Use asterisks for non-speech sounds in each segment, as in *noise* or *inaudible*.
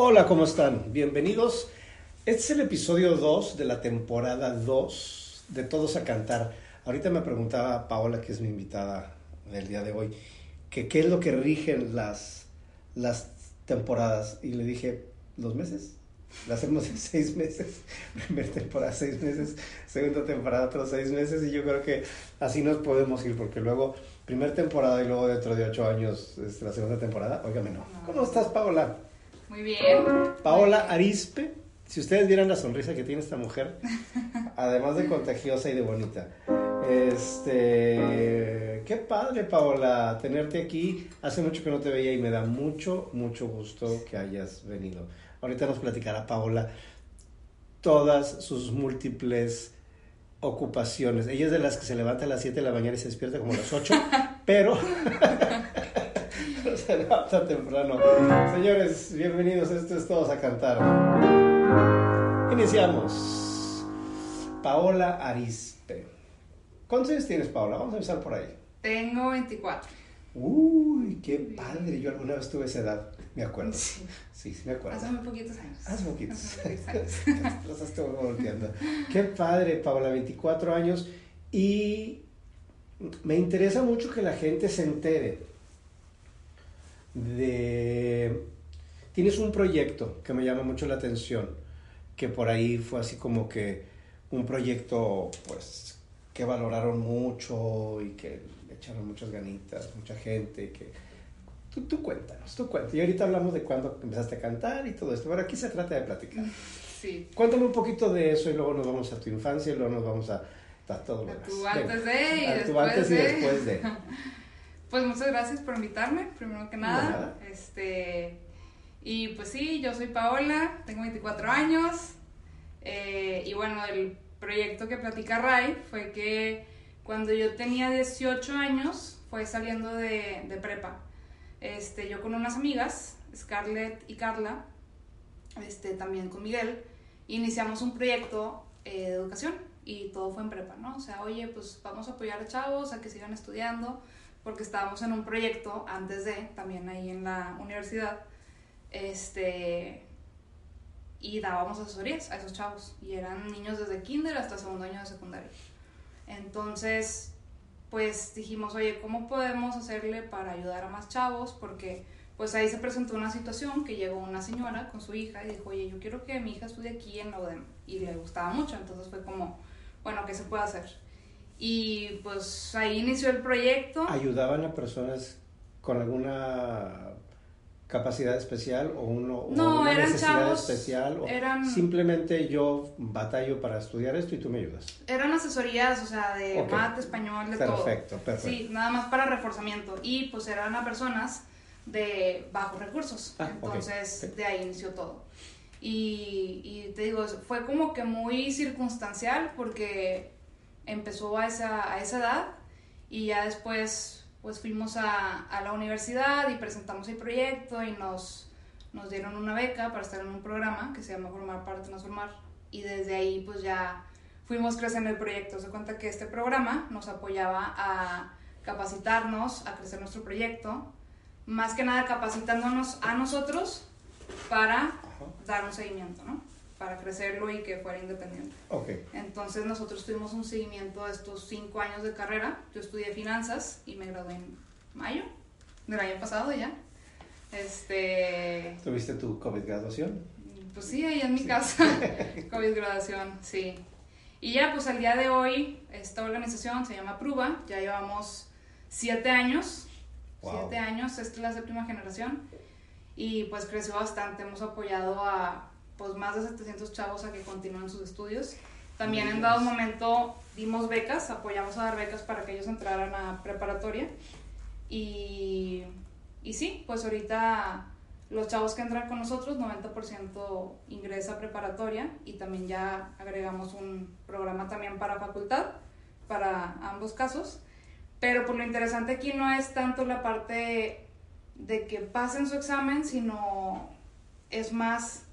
Hola, ¿cómo están? Bienvenidos. Este es el episodio 2 de la temporada 2 de Todos a Cantar. Ahorita me preguntaba Paola, que es mi invitada del día de hoy, que qué es lo que rigen las, las temporadas. Y le dije, ¿los meses? La hacemos en *laughs* seis meses. Primera temporada, seis meses. Segunda temporada, otros seis meses. Y yo creo que así nos podemos ir, porque luego, primera temporada y luego dentro de ocho años, este, la segunda temporada. Óigame, no. ¿Cómo estás, Paola? Muy bien. Paola Arispe, si ustedes vieran la sonrisa que tiene esta mujer, *laughs* además de contagiosa y de bonita. Este, qué padre, Paola, tenerte aquí. Hace mucho que no te veía y me da mucho, mucho gusto que hayas venido. Ahorita nos platicará Paola todas sus múltiples ocupaciones. Ella es de las que se levanta a las 7 de la mañana y se despierta como a las 8, *laughs* pero *laughs* se levanta temprano. Señores, bienvenidos. Esto es Todos a Cantar. Iniciamos. Paola Arispe. ¿Cuántos años tienes, Paola? Vamos a empezar por ahí. Tengo 24. Uy, qué padre. Yo alguna vez tuve esa edad. Me acuerdo. Sí, sí, me acuerdo. Hace muy poquitos años. Hace poquitos. *laughs* Los estoy volteando. Qué padre, Paola, 24 años. Y me interesa mucho que la gente se entere de... Tienes un proyecto que me llama mucho la atención, que por ahí fue así como que un proyecto, pues, que valoraron mucho y que le echaron muchas ganitas, mucha gente, que... Tú, tú cuéntanos, tú cuéntanos. Y ahorita hablamos de cuándo empezaste a cantar y todo esto, pero aquí se trata de platicar. *laughs* Sí. Cuéntame un poquito de eso y luego nos vamos a tu infancia y luego nos vamos a, a todo lo A demás. tu Venga. antes de y después antes y de. *laughs* Pues muchas gracias por invitarme, primero que nada. Este, y pues sí, yo soy Paola, tengo 24 años. eh, y bueno, el proyecto que platica Ray fue que cuando yo tenía 18 años, fue saliendo de, de prepa. Este, yo con unas amigas, Scarlett y Carla, este, también con Miguel, iniciamos un proyecto eh, de educación y todo fue en prepa, ¿no? O sea, oye, pues vamos a apoyar a chavos a que sigan estudiando, porque estábamos en un proyecto antes de, también ahí en la universidad, este, y dábamos asesorías a esos chavos, y eran niños desde kinder hasta segundo año de secundaria. Entonces, pues dijimos, oye, ¿cómo podemos hacerle para ayudar a más chavos? Porque pues ahí se presentó una situación que llegó una señora con su hija y dijo, oye, yo quiero que mi hija estudie aquí en la UDEM. Y le gustaba mucho, entonces fue como, bueno, ¿qué se puede hacer? Y pues ahí inició el proyecto. ¿Ayudaban a personas con alguna capacidad especial o, uno, No, una eran necesidad chavos, especial? O eran- Simplemente yo batallo para estudiar esto y tú me ayudas. Eran asesorías, o sea, de Ok. mate, español, de todo. Perfecto, perfecto. Sí, nada más para reforzamiento. Y pues eran a personas de bajos recursos. Ah, Entonces, ok. de ahí inició todo. Y, y te digo, fue como que muy circunstancial porque empezó a esa, a esa edad y ya después pues fuimos a, a la universidad y presentamos el proyecto y nos, nos dieron una beca para estar en un programa que se llama Formar para Transformar y desde ahí pues ya fuimos creciendo el proyecto. Se cuenta que este programa nos apoyaba a capacitarnos, a crecer nuestro proyecto, más que nada capacitándonos a nosotros para dar un seguimiento, ¿no? Para crecerlo y que fuera independiente. Ok. Entonces nosotros tuvimos un seguimiento de estos cinco años de carrera. Yo estudié finanzas y me gradué en mayo del año pasado ya. Este, ¿Tuviste tu COVID graduación? pues sí, ahí en mi casa, *laughs* COVID graduación, sí. Y ya, pues al día de hoy, esta organización se llama Prueba, ya llevamos siete años, Wow. siete años, esta es la séptima generación, y pues creció bastante, hemos apoyado a pues más de 700 chavos a que continúen sus estudios. También en dado momento dimos becas, apoyamos a dar becas para que ellos entraran a preparatoria, y, y sí, pues ahorita los chavos que entran con nosotros, 90% ingresa a preparatoria y también ya agregamos un programa también para facultad, para ambos casos. Pero por lo interesante aquí no es tanto la parte de que pasen su examen, sino es más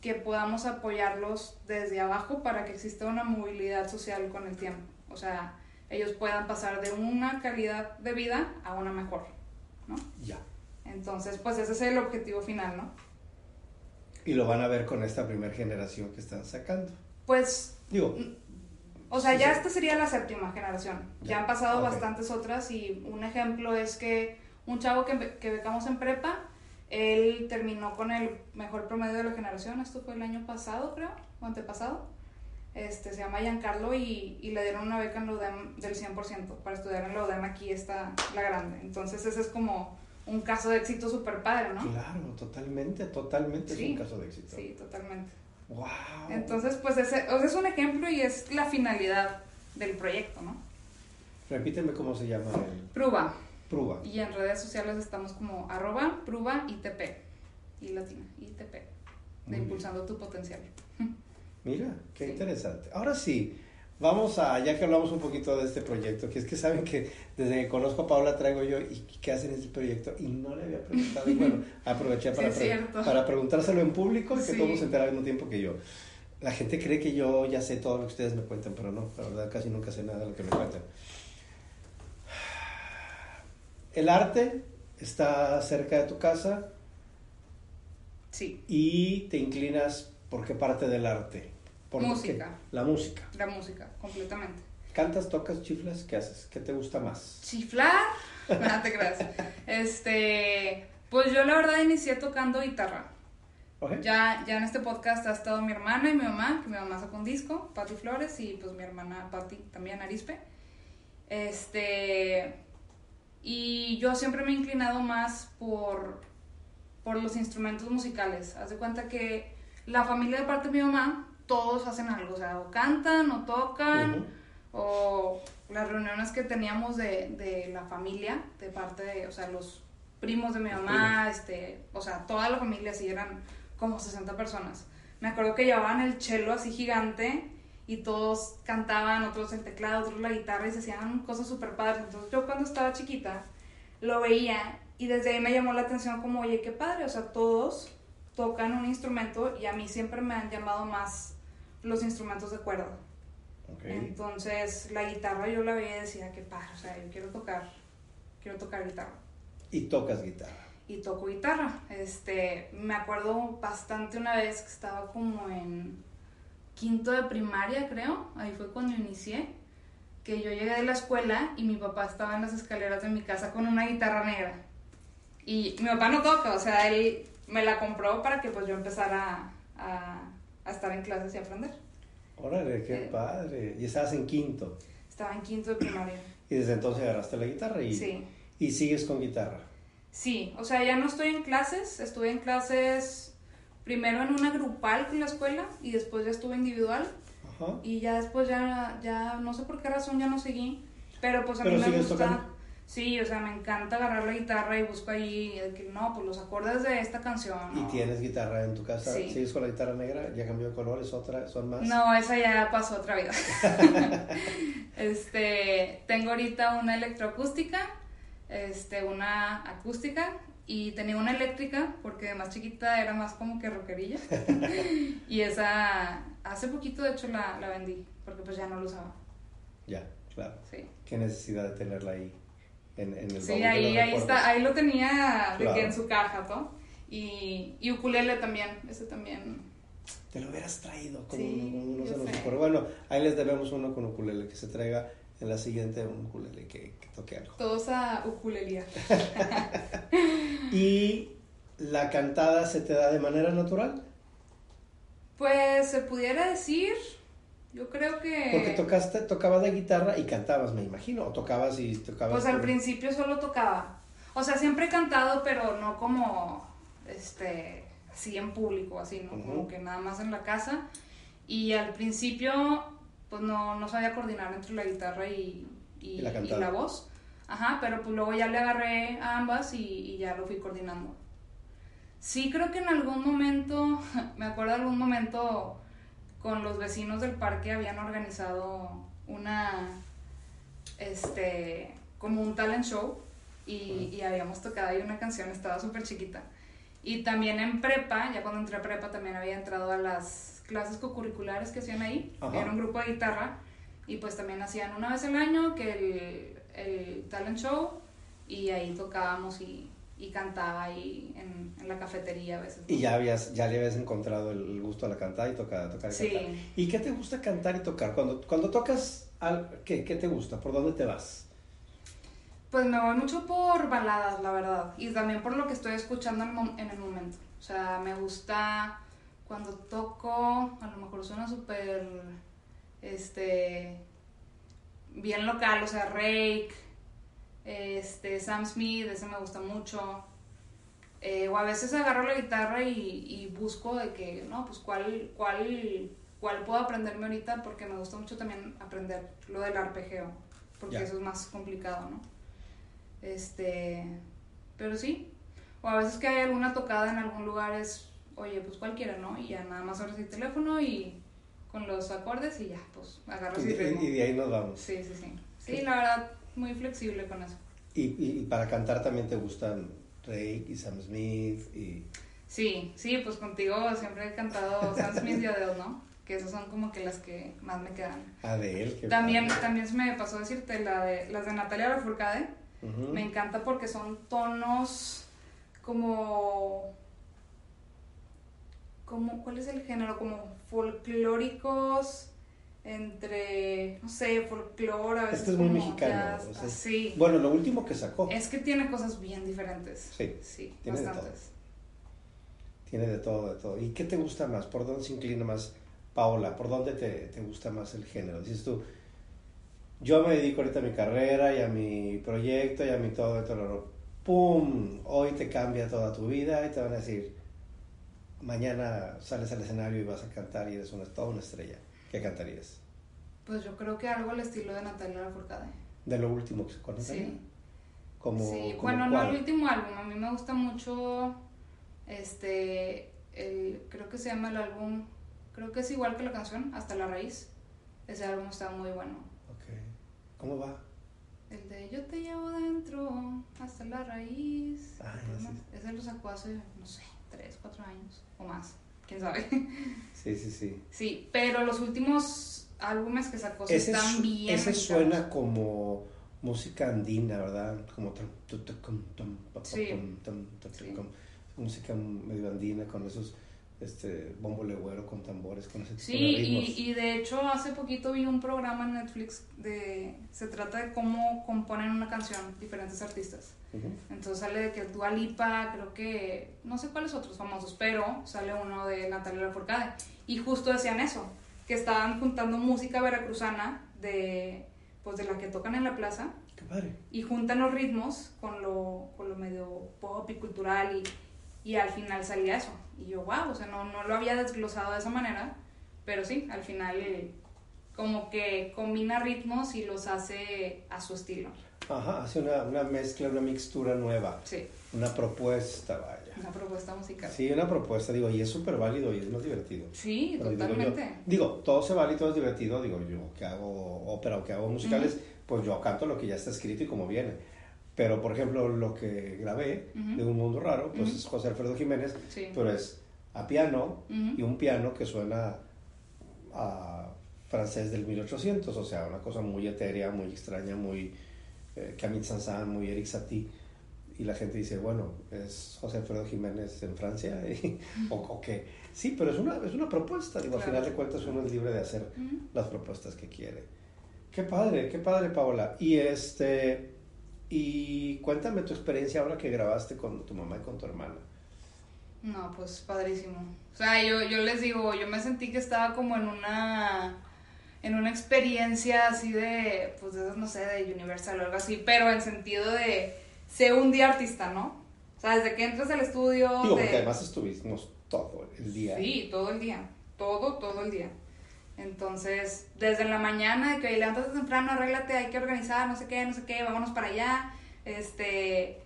que podamos apoyarlos desde abajo para que exista una movilidad social con el tiempo. O sea, ellos puedan pasar de una calidad de vida a una mejor, ¿no? Ya. Entonces, pues ese es el objetivo final, ¿no? Y lo van a ver con esta primera generación que están sacando. Pues, Digo, o sea, ya esta sería la séptima generación. Ya, Ya, han pasado bastantes otras y un ejemplo es que un chavo que, que becamos en prepa, él terminó con el mejor promedio de la generación, esto fue el año pasado, creo, o antepasado. Este, se llama Giancarlo y, y le dieron una beca en la UDEM del 100% para estudiar en la UDEM, aquí está la grande. Entonces ese es como un caso de éxito súper padre, ¿no? claro, totalmente, totalmente Sí. es un caso de éxito. Sí, totalmente. Wow. Entonces, pues ese, o sea, es un ejemplo y es la finalidad del proyecto, ¿no? Repíteme cómo se llama el Prueba. Prueba. Y en redes sociales estamos como arroba prueba ITP. Y latina, ITP. De impulsando tu potencial. *laughs* Mira, qué Sí. interesante. Ahora sí, vamos a, ya que hablamos un poquito de este proyecto, que es que saben que desde que conozco a Paula traigo yo, ¿y qué hacen en este proyecto? Y no le había preguntado, y bueno, *laughs* aproveché para, pre- para preguntárselo en público y que Sí. todos se enteraran al mismo tiempo que yo. La gente cree que yo ya sé todo lo que ustedes me cuentan, pero no, la verdad casi nunca sé nada de lo que me cuentan. El arte está cerca de tu casa Sí, y te inclinas por qué parte del arte. ¿Por qué? Música. La música. la música, completamente. ¿Cantas, tocas, chiflas? ¿Qué haces? ¿Qué te gusta más? Chiflar, *laughs* no te creas. Este, pues yo la verdad inicié tocando guitarra. Ya, ya en este podcast ha estado mi hermana y mi mamá, que mi mamá sacó un disco, Patti Flores, y pues mi hermana Patti también, Arispe. Este, y yo siempre me he inclinado más por, por los instrumentos musicales. Haz de cuenta que la familia de parte de mi mamá, todos hacen algo, o sea, o cantan o tocan, o las reuniones que teníamos de, de la familia, de parte de, o sea, los primos de mi mamá, este, o sea, toda la familia, así eran como 60 personas. Me acuerdo que llevaban el cello así gigante y todos cantaban, otros el teclado, otros la guitarra y se hacían cosas súper padres. Entonces yo cuando estaba chiquita lo veía y desde ahí me llamó la atención como, oye, qué padre, o sea, todos tocan un instrumento y a mí siempre me han llamado más los instrumentos de cuerda. Entonces la guitarra yo la veía y decía, qué padre, o sea, yo quiero tocar, quiero tocar guitarra Y tocas guitarra. y toco guitarra. Este, me acuerdo bastante una vez que estaba como en quinto de primaria, creo, ahí fue cuando inicié, que yo llegué de la escuela y mi papá estaba en las escaleras de mi casa con una guitarra negra. Y mi papá no toca, o sea, él me la compró para que pues yo empezara a, a estar en clases y aprender. Órale, qué Eh. padre. Y estabas en quinto. Estaba en quinto de primaria. Y desde entonces agarraste la guitarra y, Sí. y sigues con guitarra. Sí, o sea, ya no estoy en clases, estuve en clases primero en una grupal con la escuela y después ya estuve individual Ajá. y ya después ya, ya no sé por qué razón ya no seguí, pero pues a Pero mí me gusta, tocando. sí, o sea, me encanta agarrar la guitarra y busco ahí, no, pues los acordes de esta canción. ¿Y ¿no? tienes guitarra en tu casa? Sí. ¿Sigues con la guitarra negra? ¿Ya cambió de color? ¿Es otra? ¿Son más? No, esa ya pasó otra vida. *laughs* *laughs* este, tengo ahorita una electroacústica, este, una acústica y tenía una eléctrica porque de más chiquita era más como que rockerilla. *laughs* y esa, hace poquito de hecho la, la vendí porque pues ya no lo usaba. Ya, claro. Sí, ¿Qué necesidad de tenerla ahí en, en el sí ahí, ahí está, ahí lo tenía de Claro. que en su caja, ¿no? Y, y ukulele también, ese también. Te lo hubieras traído con Sí, uno, uno yo se nos sé. ocurre. Bueno, ahí les debemos uno con ukulele que se traiga en la siguiente un ukulele que, que toque algo. Todos a ukulelía. *laughs* ¿Y la cantada se te da de manera natural? Pues se pudiera decir, yo creo que... Porque tocaste, tocabas de guitarra y cantabas, me imagino. O tocabas y tocabas. Pues al principio solo tocaba. O sea, siempre he cantado, pero no como, este, así en público, así, ¿no? Como que nada más en la casa. Y al principio, pues no, no sabía coordinar entre la guitarra y, y, Y la y la voz. Ajá, pero pues luego ya le agarré a ambas y, y ya lo fui coordinando. Sí, creo que en algún momento, *laughs* me acuerdo algún momento con los vecinos del parque habían organizado una, este, como un talent show y, y habíamos tocado ahí una canción, estaba súper chiquita. Y también en prepa, ya cuando entré a prepa también había entrado a las clases co-curriculares que hacían ahí, Ajá. era un grupo de guitarra y pues también hacían una vez al año que el, el talent show y ahí tocábamos y, y cantaba ahí en, en la cafetería a veces. Y ya habías, ya le habías encontrado el gusto a la cantada y tocar, tocar y Sí. cantar. ¿Y qué te gusta cantar y tocar? Cuando, cuando tocas, al, ¿qué, ¿qué te gusta? ¿Por dónde te vas? Pues me voy mucho por baladas, la verdad. Y también por lo que estoy escuchando en el momento. O sea, me gusta cuando toco, a lo mejor suena súper, este, bien local, o sea, Rake, este, Sam Smith, ese me gusta mucho. Eh, o a veces agarro la guitarra y, y busco de que, no, pues cuál, cuál, cuál puedo aprenderme ahorita, porque me gusta mucho también aprender lo del arpegio, porque eso es más complicado, ¿no? Este, pero sí. O a veces que hay alguna tocada en algún lugar es, oye, pues cualquiera, ¿no? Y ya nada más abres el teléfono y con los acordes y ya, pues Y, agarras el de- ritmo. y de ahí nos vamos. Sí, sí, sí. Sí, la verdad, muy flexible con eso. Y, y- y para cantar también te gustan Drake y Sam Smith y... Sí, sí, pues contigo siempre he cantado *laughs* Sam Smith y Adele, ¿no? Que esas son como que las que más me quedan. Adele. que También, también se me pasó decirte la de, las de Natalia Lafourcade. Me encanta porque son tonos como... como ¿Cuál es el género? Como folclóricos entre, no sé, folclore, a veces Este es muy mexicano, jazz, o sea, así. Bueno, lo último que sacó Es que tiene cosas bien diferentes. Sí, Sí, tiene de bastantes. tiene de todo, de todo. ¿Y qué te gusta más? ¿Por dónde se inclina más Paola? ¿Por dónde te, te gusta más el género? Dices tú, yo me dedico ahorita a mi carrera y a mi proyecto y a mi todo, y todo ¡Pum! Hoy te cambia toda tu vida y te van a decir, mañana sales al escenario y vas a cantar y eres una, toda una estrella. ¿Qué cantarías? Pues yo creo que algo al estilo de Natalia Lafourcade. De lo último que se conoce. Sí. Como, sí, como bueno, no el último álbum, a mí me gusta mucho, este, el, creo que se llama el álbum, creo que es igual que la canción, Hasta la Raíz. Ese álbum está muy bueno. Ok. ¿Cómo va? El de Yo te llevo dentro, hasta la raíz. Ah, ya sé. Ese lo sacó hace, no sé, 3, 4 años o más, quién sabe. Sí, sí, sí. Sí, pero los últimos álbumes que sacó sí Ese, están bien. ese mexicanos. suena como música andina, ¿verdad? Como música medio andina con esos este bombo legüero con tambores con ese Sí, y, y de hecho hace poquito vi un programa en Netflix de... Se trata de cómo componen una canción diferentes artistas. Ujú. Entonces sale de que Dua Lipa, creo que... No sé cuáles otros famosos, pero sale uno de Natalia Lafourcade. Y justo decían eso, que estaban juntando música veracruzana de... Pues de la que tocan en la plaza Qué padre. y juntan los ritmos con lo, con lo medio pop y cultural y, y al final salía eso. Y yo, wow, o sea, no, no lo había desglosado de esa manera, pero sí, al final eh, como que combina ritmos y los hace a su estilo. Ajá, hace una, una mezcla, una mixtura nueva, Sí, una propuesta, vaya. una propuesta musical. Sí, una propuesta, digo, y es súper válido y es más divertido. Sí, Pero digo yo- totalmente. Digo, todo se vale y todo es divertido. Digo, yo que hago ópera o que hago musicales, pues yo canto lo que ya está escrito y como viene. Pero, por ejemplo, lo que grabé Ujú. de Un Mundo Raro, pues Ujú. es José Alfredo Jiménez, Sí. pero es a piano Ujú. y un piano que suena a francés del 1800, o sea, una cosa muy etérea, muy extraña, muy eh, Camille Saint-Saëns, muy Eric Satie. Y la gente dice, bueno, es José Alfredo Jiménez en Francia, *laughs* y- o, o qué. Sí, pero es una, es una propuesta, digo, al Claro. final de cuentas uno es libre de hacer las propuestas que quiere. Qué padre, qué padre, Paola. Y este, y cuéntame tu experiencia ahora que grabaste con tu mamá y con tu hermana. No, pues padrísimo. O sea, yo, yo les digo, yo me sentí que estaba como en una en una experiencia así de, pues de esas, no sé, de Universal o algo así, pero en sentido de ser un día artista, ¿no? O sea, desde que entras al estudio... Digo, de- porque además estuvimos todo el día. Sí, todo el día, todo, todo el día. Entonces, desde la mañana, de que levántate temprano, arréglate, hay que organizar, no sé qué, no sé qué, vámonos para allá. Este,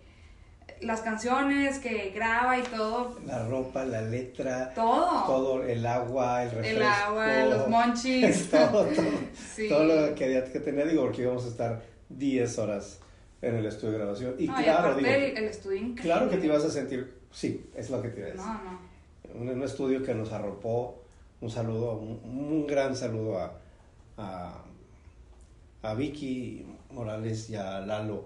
las canciones que graba y todo. La ropa, la letra. Todo. Todo, el agua, el refresco. El agua, los monchis. *laughs* todo, todo. *laughs* Sí. Todo lo que, que tenía, digo, porque íbamos a estar 10 horas en el estudio de grabación. Y No, claro, digo, el, el estudio increíble. claro que te ibas a sentir, sí, es lo que te iba a decir. No, no. Un, un estudio que nos arropó. Un saludo, un, un gran saludo a, a, a Vicky Morales y a Lalo,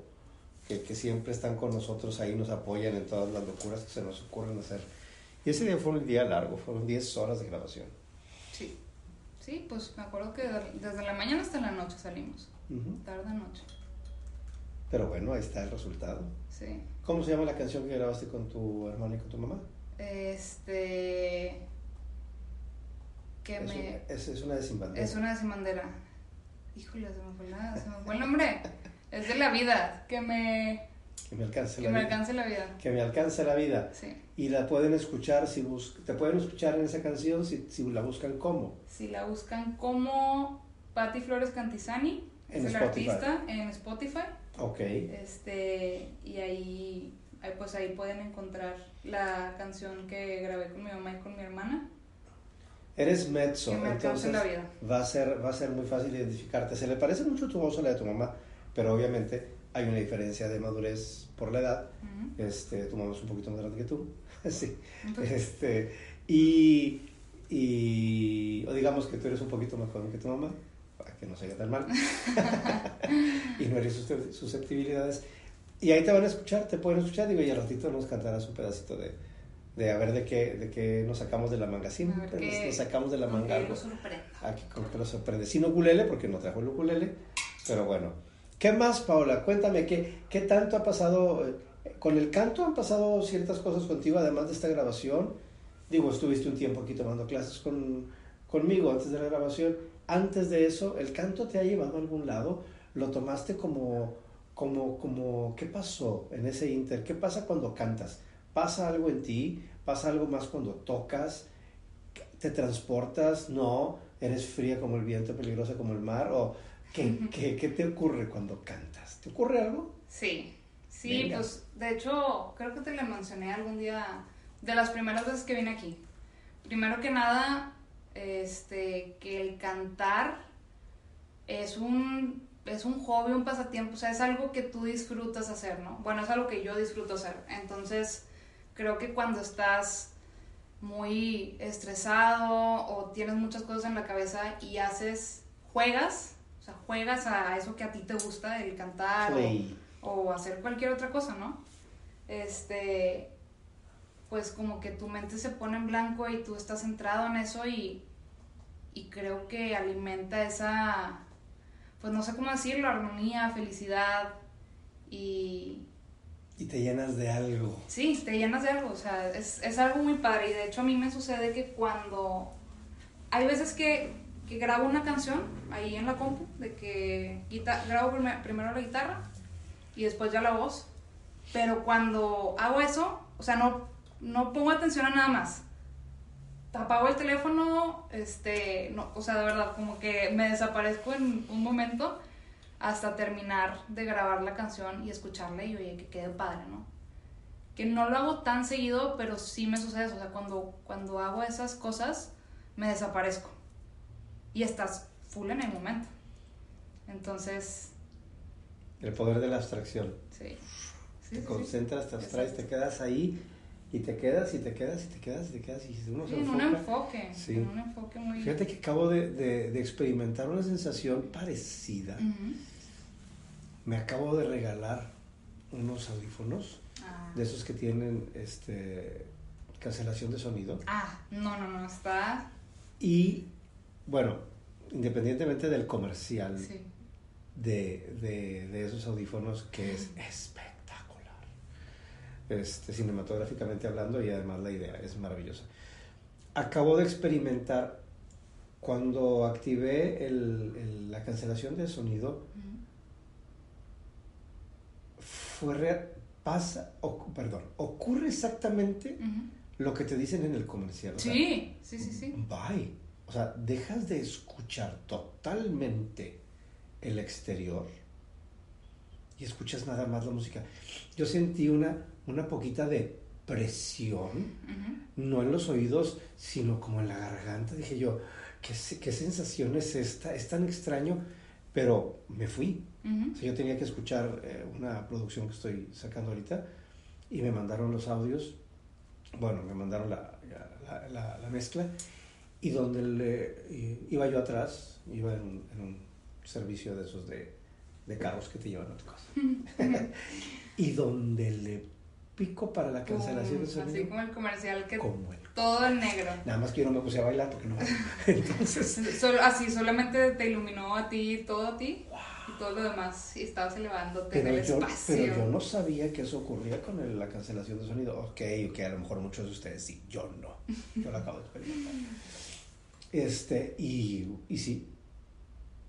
que, que siempre están con nosotros ahí, nos apoyan en todas las locuras que se nos ocurren hacer. Y ese día fue un día largo, fueron 10 horas de grabación. Sí. Sí, pues me acuerdo que desde la mañana hasta la noche salimos. Ujú. Tarde noche. Pero bueno, ahí está el resultado. Sí. ¿Cómo se llama la canción que grabaste con tu hermano y con tu mamá? Este. Que es, me. una, es, es una de Sin Bandera. Es una de Sin Bandera. Híjole, se me fue, la, se me fue el nombre. Es de la vida. Que me. Que me alcance Que la me vida. alcance la vida. Que me alcance la vida. Sí. Y la pueden escuchar, si bus te pueden escuchar en esa canción si, si la buscan como. Si la buscan como Patti Flores Cantizani, En es el artista en Spotify. Ok. Este, y ahí, ahí, pues ahí pueden encontrar la canción que grabé con mi mamá y con mi hermana. Eres mezzo, me entonces la vida. va a, ser, va a ser muy fácil identificarte. Se le parece mucho tu voz a la de tu mamá, pero obviamente hay una diferencia de madurez por la edad. Este, tu mamá es un poquito más grande que tú. *laughs* sí. Entonces, Este, y, y o digamos que tú eres un poquito más joven que tu mamá, para que no se tan mal. *laughs* *laughs* y no eres suscept- susceptibilidades. Y ahí te van a escuchar, te pueden escuchar, digo, y al ratito nos cantarás un pedacito de, de a ver de qué, de qué nos sacamos de la manga. Ver nos, nos sacamos de la manga algo. Aquí con que lo sorprende. Sin ukulele, porque no trajo el ukulele, pero bueno. ¿Qué más, Paola? Cuéntame, ¿qué, qué tanto ha pasado? eh, Con el canto han pasado ciertas cosas contigo, además de esta grabación. Digo, estuviste un tiempo aquí tomando clases con, conmigo antes de la grabación. Antes de eso, ¿el canto te ha llevado a algún lado? ¿Lo tomaste como, como, como, qué pasó en ese inter? ¿Qué pasa cuando cantas? ¿Pasa algo en ti? ¿Pasa algo más cuando tocas? ¿Te transportas? ¿No? ¿Eres fría como el viento, peligrosa como el mar? ¿O qué, qué, qué te ocurre cuando cantas? ¿Te ocurre algo? Sí, sí, Venga. pues de hecho creo que te le mencioné algún día de las primeras veces que vine aquí. Primero que nada, este, que el cantar es un, es un hobby, un pasatiempo, o sea, es algo que tú disfrutas hacer, ¿no? Bueno, es algo que yo disfruto hacer. Entonces, creo que cuando estás muy estresado o tienes muchas cosas en la cabeza y haces, juegas, o sea, juegas a eso que a ti te gusta, el cantar o- o hacer cualquier otra cosa, ¿no? Este, pues como que tu mente se pone en blanco y tú estás centrado en eso y, y creo que alimenta esa, pues no sé cómo decirlo, armonía, felicidad y Y te llenas de algo. sí, te llenas de algo, o sea, es, es algo muy padre y de hecho a mí me sucede que cuando hay veces que, que grabo una canción ahí en la compu, de que guita- grabo prime- primero la guitarra y después ya la voz, pero cuando hago eso, o sea, no, no pongo atención a nada más. Apago el teléfono, este, no, o sea, de verdad, como que me desaparezco en un momento hasta terminar de grabar la canción y escucharla y oye, que quede padre, ¿no? Que no lo hago tan seguido, pero sí me sucede eso, o sea, cuando, cuando hago esas cosas, me desaparezco y estás full en el momento. Entonces, El poder de la abstracción. sí. Sí, te sí, sí. concentras, te abstraes, te quedas ahí y te quedas y te quedas y te quedas y te quedas y uno se Sí, en un enfoque, Sí. en un enfoque muy... Fíjate que acabo de, de- de experimentar una sensación parecida. Me acabo de regalar unos audífonos Ah. de esos que tienen este cancelación de sonido. Ah, no, no, no, está... Y bueno, independientemente del comercial Sí. de, de- de esos audífonos, que es espectacular, este, cinematográficamente hablando, y además la idea es maravillosa. Acabo de experimentar cuando activé el- el- la cancelación de sonido, fue real- pasa, o- perdón, ocurre exactamente lo que te dicen en el comercial. o sea, Sí, sí, sí, sí. Bye. O sea, dejas de escuchar totalmente el exterior y escuchas nada más la música. Yo sentí una una poquita de presión, no en los oídos, sino como en la garganta. Dije yo, ¿qué, qué sensación es esta? Es tan extraño, pero me fui. yo tenía que escuchar eh, una producción que estoy sacando ahorita y me mandaron los audios, bueno, me mandaron la, la, la, mezcla y donde le, iba yo atrás, iba en, un servicio de esos de, de, carros que te llevan a tu casa. *laughs* y donde le pico para la cancelación de sonido. Así como el comercial que todo en negro. Nada más que yo no me puse a bailar porque no. *laughs* Entonces. así solamente te iluminó a ti, todo a ti. Y todo lo demás, y estabas elevándote pero en el yo, espacio. Pero yo no sabía que eso ocurría con la cancelación de sonido. Ok, ok, a lo mejor muchos de ustedes sí, yo no. Yo lo acabo de experimentar. *laughs* Este, y, y sí,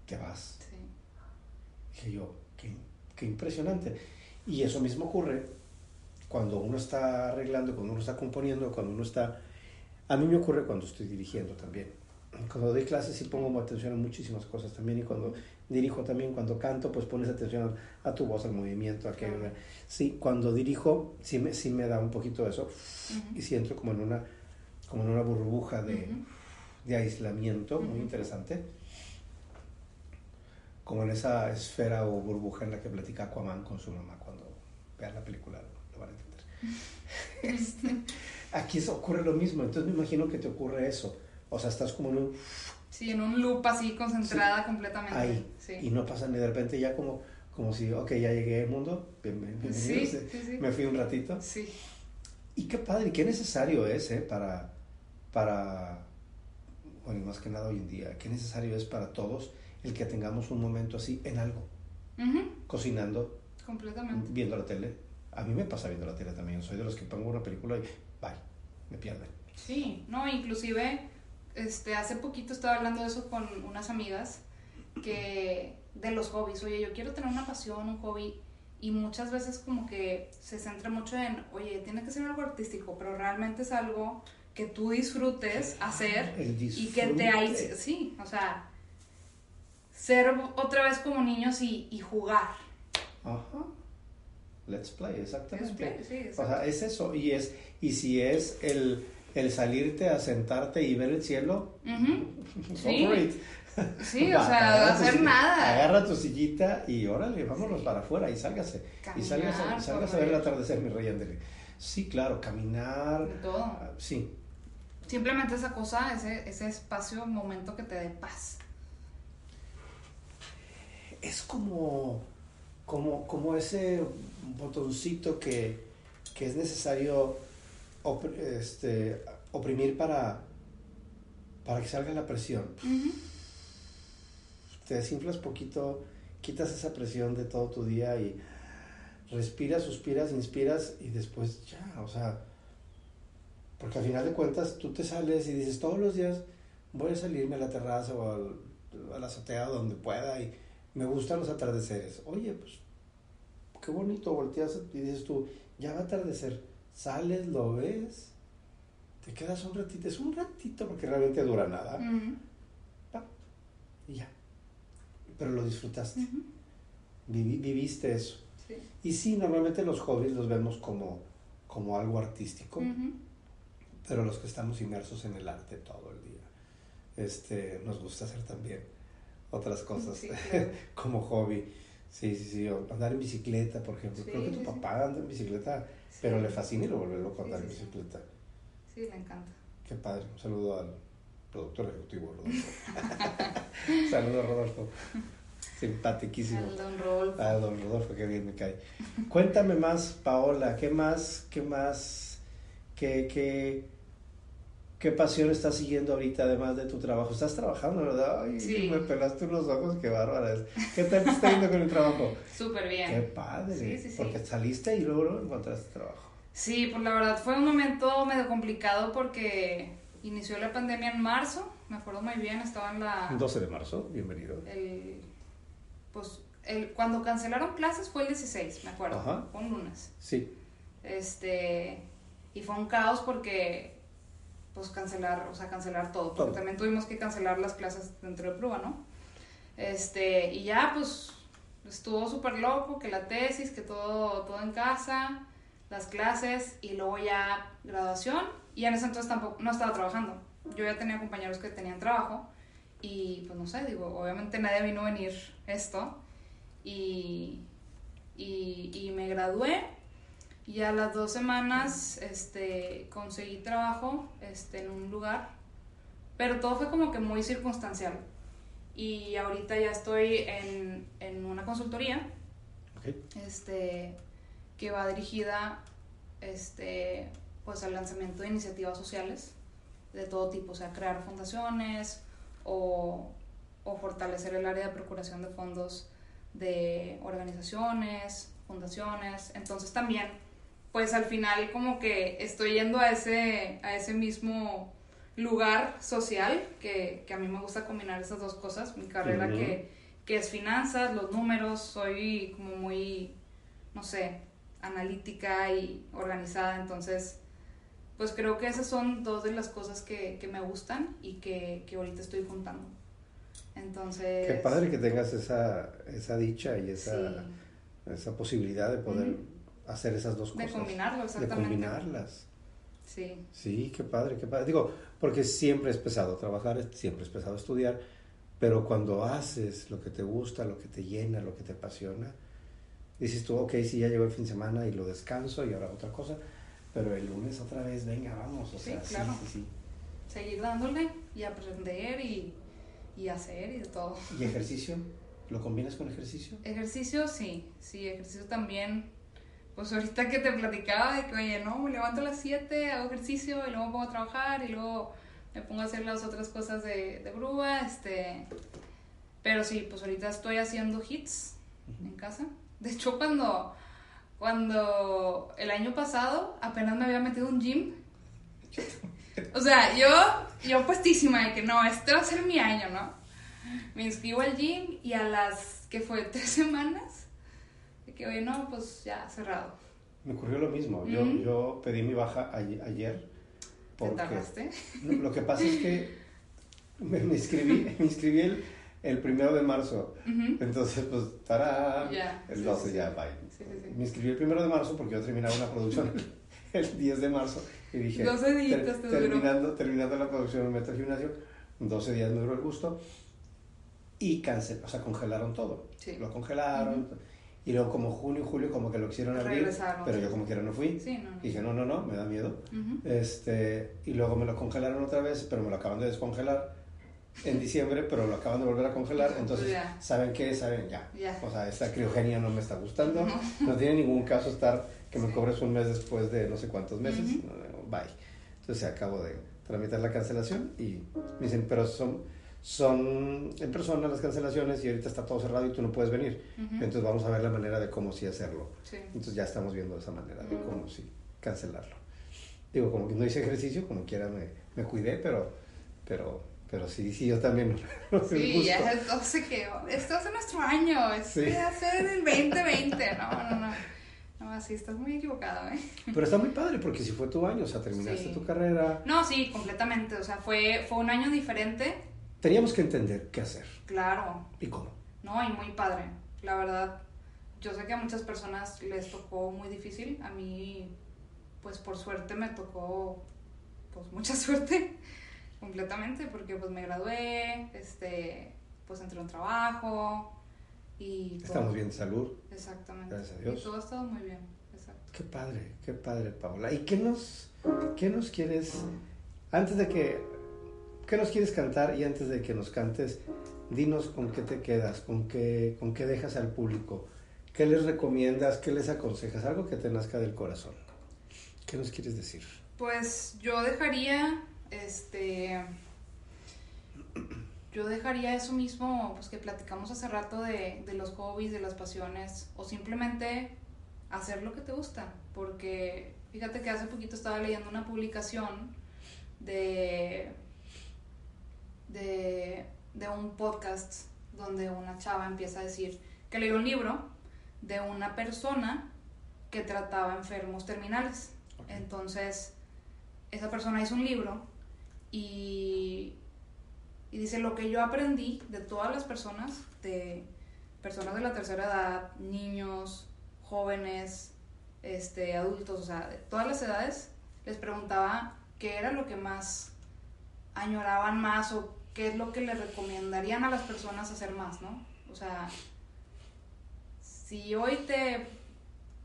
te vas. Sí. Dije yo, qué, qué impresionante. Y eso mismo ocurre cuando uno está arreglando, cuando uno está componiendo, cuando uno está... A mí me ocurre cuando estoy dirigiendo también. Cuando doy clases sí pongo atención a muchísimas cosas también y cuando dirijo también, cuando canto, pues pones atención a tu voz, al movimiento, a que... Sí, cuando dirijo sí me, sí me da un poquito eso y sí entro como en una, como en una burbuja de, de aislamiento muy interesante. Como en esa esfera o burbuja en la que platica Aquaman con su mamá cuando vea la película van a entender. Este, *laughs* aquí ocurre lo mismo, entonces me imagino que te ocurre eso. O sea, estás como en un... Sí, en un loop así, concentrada completamente. Ahí. Y no pasa ni de repente ya como, como si, ok, ya llegué al mundo, bienvenido. Sí, me fui un ratito. Sí. Y qué padre, qué necesario es, ¿eh? Para, para, bueno, más que nada hoy en día, qué necesario es para todos el que tengamos un momento así en algo. Cocinando. Completamente. Viendo la tele a mí me pasa viendo la tele también. Soy de los que pongo una película y bye, me pierden. Sí, no, inclusive este, hace poquito estaba hablando de eso con unas amigas que de los hobbies. Oye, yo quiero tener una pasión, un hobby. Y muchas veces como que se centra mucho en, oye, tiene que ser algo artístico, pero realmente es algo que tú disfrutes hacer y que te hay, sí, o sea, ser otra vez como niños y, y jugar. Ajá. Let's play, exactamente. o sea, es eso. Y, es, y si es el, el salirte a sentarte y ver el cielo, *laughs* sí. Sí, *laughs* o sea, hacer nada. Agarra tu sillita y órale, vámonos para afuera y sálgase. y sálgase, a ver el atardecer, mi rey Sí, claro, caminar. Todo. Ah, sí. Simplemente esa cosa, ese, ese espacio, momento que te dé paz. Es como, como, como ese botoncito que, que es necesario este, oprimir para, para que salga la presión. Te desinflas poquito, quitas esa presión de todo tu día y respiras, suspiras, inspiras y después ya, o sea, porque al final de cuentas tú te sales y dices todos los días voy a salirme a la terraza o al, a la azotea donde pueda y me gustan los atardeceres. Oye, pues qué bonito, volteas y dices tú, ya va a atardecer, sales, lo ves, te quedas un ratito, es un ratito porque realmente dura nada, y ya, pero lo disfrutaste, viviste eso. Y sí, normalmente los hobbies los vemos como, como algo artístico, pero los que estamos inmersos en el arte todo el día, este, nos gusta hacer también otras cosas *laughs* como hobby. Sí, sí, sí. andar en bicicleta, por ejemplo. Creo que tu papá anda en bicicleta, pero le fascina y lo vuelve loco andar en bicicleta. Sí, le encanta. Qué padre. Un saludo al productor ejecutivo, Rodolfo. *laughs* saludo a Rodolfo. Simpaticísimo. Al don Rodolfo. Al don Rodolfo, qué bien me cae. Cuéntame más, Paola, ¿qué más, qué más, qué, qué, ¿Qué pasión estás siguiendo ahorita además de tu trabajo? Estás trabajando, ¿verdad? Ay, sí. me pelaste unos ojos, qué bárbara ¿Qué tal te está yendo con el trabajo? *laughs* Súper bien. Qué padre. Sí, sí, sí. Porque saliste y luego encontraste trabajo. Sí, pues la verdad fue un momento medio complicado porque inició la pandemia en marzo, me acuerdo muy bien, estaba en la... 12 de marzo, bienvenido. El, pues el, cuando cancelaron clases fue el 16, me acuerdo, Ajá. fue un lunes. Sí. Este, y fue un caos porque pues cancelar, o sea, cancelar todo, porque también tuvimos que cancelar las clases dentro de prueba, ¿no? Este, y ya, pues, estuvo súper loco, que la tesis, que todo, todo en casa, las clases y luego ya graduación. Y en ese entonces tampoco, no estaba trabajando. Yo ya tenía compañeros que tenían trabajo y pues no sé, digo, obviamente nadie vino a venir esto. Y, y, y me gradué y a las dos semanas este, conseguí trabajo este, en un lugar, pero todo fue como que muy circunstancial. Y ahorita ya estoy en, en una consultoría Okay. este, que va dirigida este, pues, al lanzamiento de iniciativas sociales de todo tipo, o sea, crear fundaciones o, o fortalecer el área de procuración de fondos de organizaciones, fundaciones. Entonces también, pues al final como que estoy yendo a ese, a ese mismo lugar social que, que a mí me gusta combinar esas dos cosas, mi carrera que, que es finanzas, los números, soy como muy, no sé, analítica y organizada, entonces pues creo que esas son dos de las cosas que, que me gustan y que, que ahorita estoy juntando. Entonces... Qué padre que tengas esa, esa dicha y esa, sí, esa posibilidad de poder. Hacer esas dos de cosas. combinarlo, De exactamente. combinarlas. Sí, Sí, qué padre, qué padre. Digo, porque siempre es pesado trabajar, siempre es pesado estudiar, pero cuando haces lo que te gusta, lo que te llena, lo que te apasiona, dices tú, ok, sí, ya llegó el fin de semana y lo descanso y ahora otra cosa, pero el lunes otra vez, venga, vamos, o Sí, sea, claro. sí, sí, seguir dándole y aprender y, y hacer y de todo. sí. ¿Y ejercicio? ¿Lo combinas con ejercicio? Ejercicio, sí, sí, ejercicio también. Pues ahorita que te platicaba de que, oye, no, me levanto a las 7, hago ejercicio y luego me pongo a trabajar y luego me pongo a hacer las otras cosas de, de grúa, este... Pero sí, pues ahorita estoy haciendo hits en casa. De hecho, cuando, cuando el año pasado apenas me había metido un gym. *laughs* O sea, yo, yo puestísima de que no, este va a ser mi año, ¿no? Me inscribo al gym y a las, que fue? *laughs* Tres semanas, que, oye, no, pues ya cerrado. Me ocurrió lo mismo, yo, yo pedí mi baja ayer, ayer ¿Te porque... tardaste? Lo que pasa es que me, me inscribí, *laughs* me inscribí el, el primero de marzo. Entonces, pues, tará, Ya, el sí, 12 sí, ya, sí. bye. Sí. Me inscribí el primero de marzo porque yo terminaba una producción *laughs* el, el 10 de marzo y dije, 12 días te duró. terminando, terminando la producción me meto al gimnasio, 12 días me duró el gusto y cancel, o sea, congelaron todo. Sí. Lo congelaron y luego como junio y julio como que lo quisieron abrir, Regresaron, pero yo como quiera no fui. Sí, no, no. Dije, no, no, no, me da miedo. Ujú. Este, y luego me lo congelaron otra vez, pero me lo acaban de descongelar en diciembre, pero lo acaban de volver a congelar. Entonces. ¿saben qué? ¿Saben? Ya. O sea, esta criogenia no me está gustando. No. No tiene ningún caso estar que me Sí. cobres un mes después de no sé cuántos meses. No, no, Bye. Entonces, acabo de tramitar la cancelación y me dicen, pero son, son en persona las cancelaciones y ahorita está todo cerrado y tú no puedes venir. Ujú. Entonces, vamos a ver la manera de cómo sí hacerlo. Sí. Entonces ya estamos viendo esa manera de cómo sí cancelarlo. Digo, como que no hice ejercicio, como quiera me, me cuidé, pero, pero, pero sí, sí, yo también. *laughs* no Sí, ya es 12 que esto es nuestro año, este Sí. ser el 2020, *laughs* no, no, no. No, así estás muy equivocado, ¿eh? Pero está muy padre porque si fue tu año, o sea, terminaste Sí. tu carrera, No, sí, completamente, o sea, fue, fue un año diferente, teníamos que entender qué hacer claro, y cómo. no, y muy padre, la verdad. Yo sé que a muchas personas les tocó muy difícil, a mí, pues por suerte me tocó, pues mucha *laughs* suerte, completamente, porque pues me gradué, este, pues entré a un trabajo y... todo. Estamos bien de salud. Exactamente. Gracias a Dios. Y todo ha estado muy bien, exacto. Qué padre, qué padre, Paola. ¿Y qué nos, qué nos quieres, antes de que, qué nos quieres cantar y antes de que nos cantes, dinos con qué te quedas, con qué, con qué dejas al público, qué les recomiendas, qué les aconsejas, algo que te nazca del corazón. ¿Qué nos quieres decir? Pues yo dejaría, este, yo dejaría eso mismo, pues que platicamos hace rato de, de los hobbies, de las pasiones, o simplemente hacer lo que te gusta, porque fíjate que hace poquito estaba leyendo una publicación de, de, de un podcast donde una chava empieza a decir que leyó un libro de una persona que trataba enfermos terminales. Entonces, esa persona hizo un libro y, y dice lo que yo aprendí de todas las personas, de personas de la tercera edad, niños, jóvenes, este, adultos, o sea, de todas las edades, les preguntaba qué era lo que más añoraban más o qué es lo que le recomendarían a las personas hacer más, ¿no? O sea, si hoy te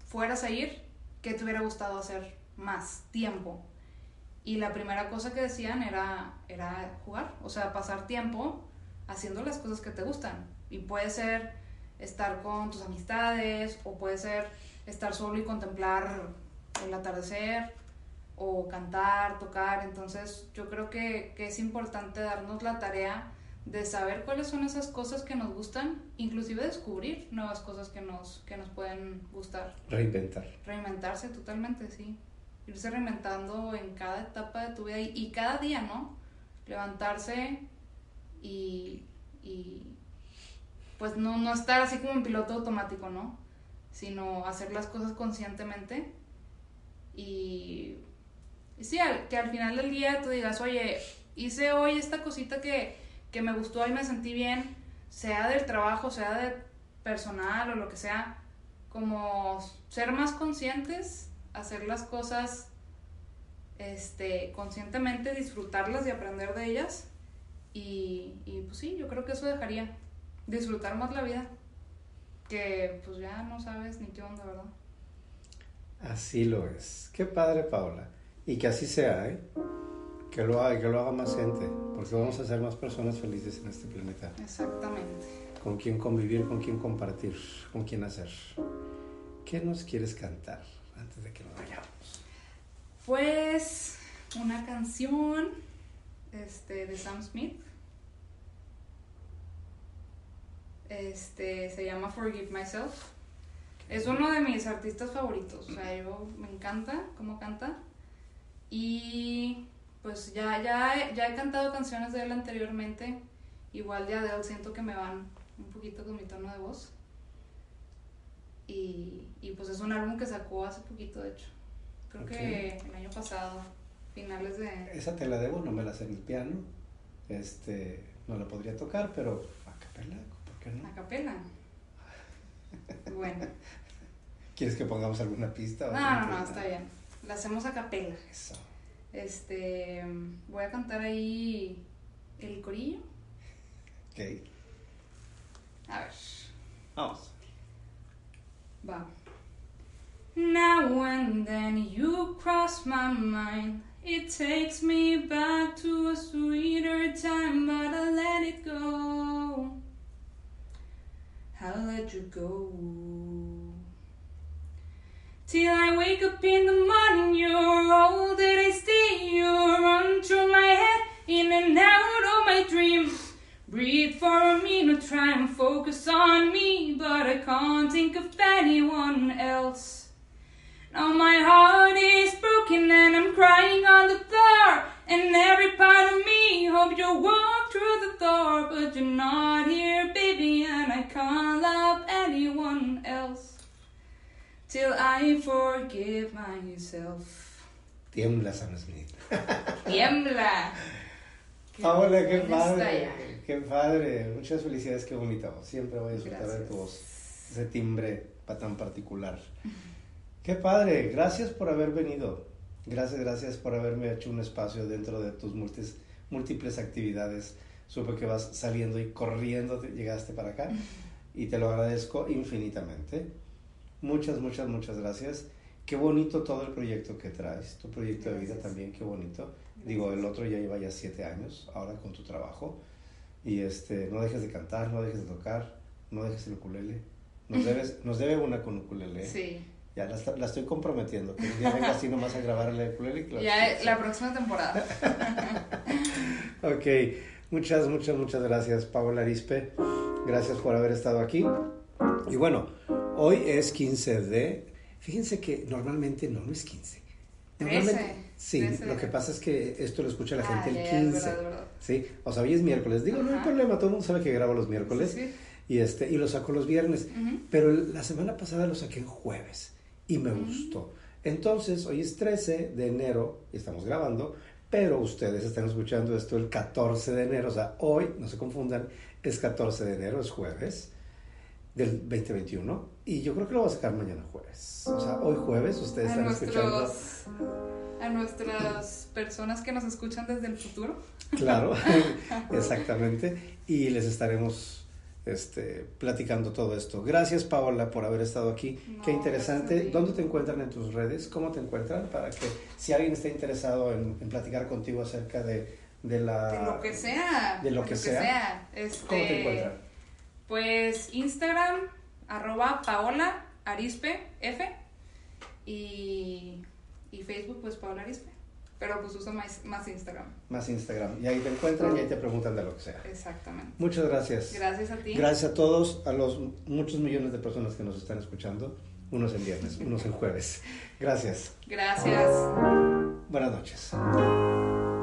fueras a ir, ¿qué te hubiera gustado hacer más tiempo? Y la primera cosa que decían era, era jugar, o sea, pasar tiempo haciendo las cosas que te gustan. Y puede ser estar con tus amistades, o puede ser estar solo y contemplar el atardecer, o cantar, tocar. Entonces yo creo que, que es importante darnos la tarea de saber cuáles son esas cosas que nos gustan, inclusive descubrir nuevas cosas que nos, que nos pueden gustar. Reinventar. Reinventarse totalmente, sí. Irse reinventando en cada etapa de tu vida y, y cada día, ¿no? Levantarse y, y pues no, no estar así como en piloto automático, ¿no? Sino hacer las cosas conscientemente y, sí, al- que al final del día tú digas, oye, hice hoy esta cosita que, que me gustó y me sentí bien, sea del trabajo, sea de personal o lo que sea, como ser más conscientes, hacer las cosas este, conscientemente, disfrutarlas y aprender de ellas. Y, y pues sí, yo creo que eso dejaría disfrutar más la vida, que pues ya no sabes ni qué onda, ¿verdad? Así lo es. Qué padre, Paola. Y que así sea, ¿eh? Que lo haga, que lo haga más gente, porque vamos a ser más personas felices en este planeta. Exactamente. Con quién convivir, con quién compartir, con quién hacer. ¿Qué nos quieres cantar antes de que nos vayamos? Pues una canción este, de Sam Smith. Este se llama Forgive Myself. Es uno de mis artistas favoritos. O sea, yo me encanta cómo canta. Y pues ya, ya, he- ya he cantado canciones de él anteriormente. Igual de Adele siento que me van un poquito con mi tono de voz. Y, y pues es un álbum que sacó hace poquito, de hecho. Creo Ok. que el año pasado, finales de... Esa te la debo, no me la sé en el piano. Este, no la podría tocar, pero a capela, ¿por qué no? A capela. *laughs* Bueno. ¿Quieres que pongamos alguna pista? o No, no no, está bien. La hacemos a capela. Eso. Este, voy a cantar ahí el corillo. Ok. A ver, Vamos. va. Now and then you cross my mind. It takes me back to a sweeter time, but I let it go. I'll let you go. Till I wake up in the morning, you're all that I stay. You run through my head, in and out of my dreams. Breathe for a minute, try and focus on me, but I can't think of anyone else. Now my heart is broken and I'm crying on the floor. And every part of me hope you walk through the door, but you're not here, baby, and I can't love anyone else till I forgive myself. Tiembla Sam Smith. Tiembla. *laughs* Paola, qué buena está padre. Qué padre. Muchas felicidades, qué bonita voz. Siempre voy a disfrutar de tu voz. Ese timbre tan particular. Qué padre. Gracias por haber venido. Gracias, gracias por haberme hecho un espacio dentro de tus múltiples, múltiples actividades. Supe que vas saliendo y corriendo, te- llegaste para acá *laughs* y te lo agradezco infinitamente. Muchas, muchas, muchas gracias. Qué bonito todo el proyecto que traes, tu proyecto de vida también, qué bonito. Digo, el otro ya lleva ya siete años, ahora con tu trabajo. Y este, no dejes de cantar, no dejes de tocar, no dejes el ukulele. Nos, *laughs* debes, nos debe una con ukulele. Sí. Ya la, la estoy comprometiendo, que día venga así nomás a grabar el ukulele. Ya la próxima temporada. *laughs* Ok, muchas, muchas, muchas gracias, Paola Arispe. Gracias por haber estado aquí. Y bueno, hoy es 15 de... Fíjense que normalmente no, no es 15. Normalmente, 13, sí, 13 de lo que pasa es que esto lo escucha la gente Ah, el ya, ya, 15. es verdad, es verdad. Sí, o sea, hoy es miércoles. Digo, no hay problema, todo el mundo sabe que grabo los miércoles. Sí, sí. Y, este, y lo saco los viernes. Pero la semana pasada lo saqué en jueves y me gustó. Entonces, hoy es 13 de enero y estamos grabando, pero ustedes están escuchando esto el 14 de enero. O sea, hoy, no se confundan, es 14 de enero, es jueves. del 2021 y yo creo que lo voy a sacar mañana jueves. O sea, hoy jueves ustedes A están escuchando. a nuestras personas que nos escuchan desde el futuro. Claro, *laughs* *laughs* exactamente. Y les estaremos este, platicando todo esto. Gracias, Paola, por haber estado aquí. No, Qué interesante. ¿Dónde te encuentran en tus redes? ¿Cómo te encuentran? Para que si alguien está interesado en, en platicar contigo acerca de, de la... De lo que sea. De lo que sea. Este, ¿Cómo te encuentran? Pues Instagram, arroba Paola Arispe F. Y, y Facebook, pues Paola Arispe. Pero pues uso más, más Instagram. Más Instagram. Y ahí te encuentran y ahí te preguntan de lo que sea. Exactamente. Muchas gracias. Gracias a ti. Gracias a todos, a los muchos millones de personas que nos están escuchando, unos en viernes, unos en jueves. Gracias. Gracias. Buenas noches.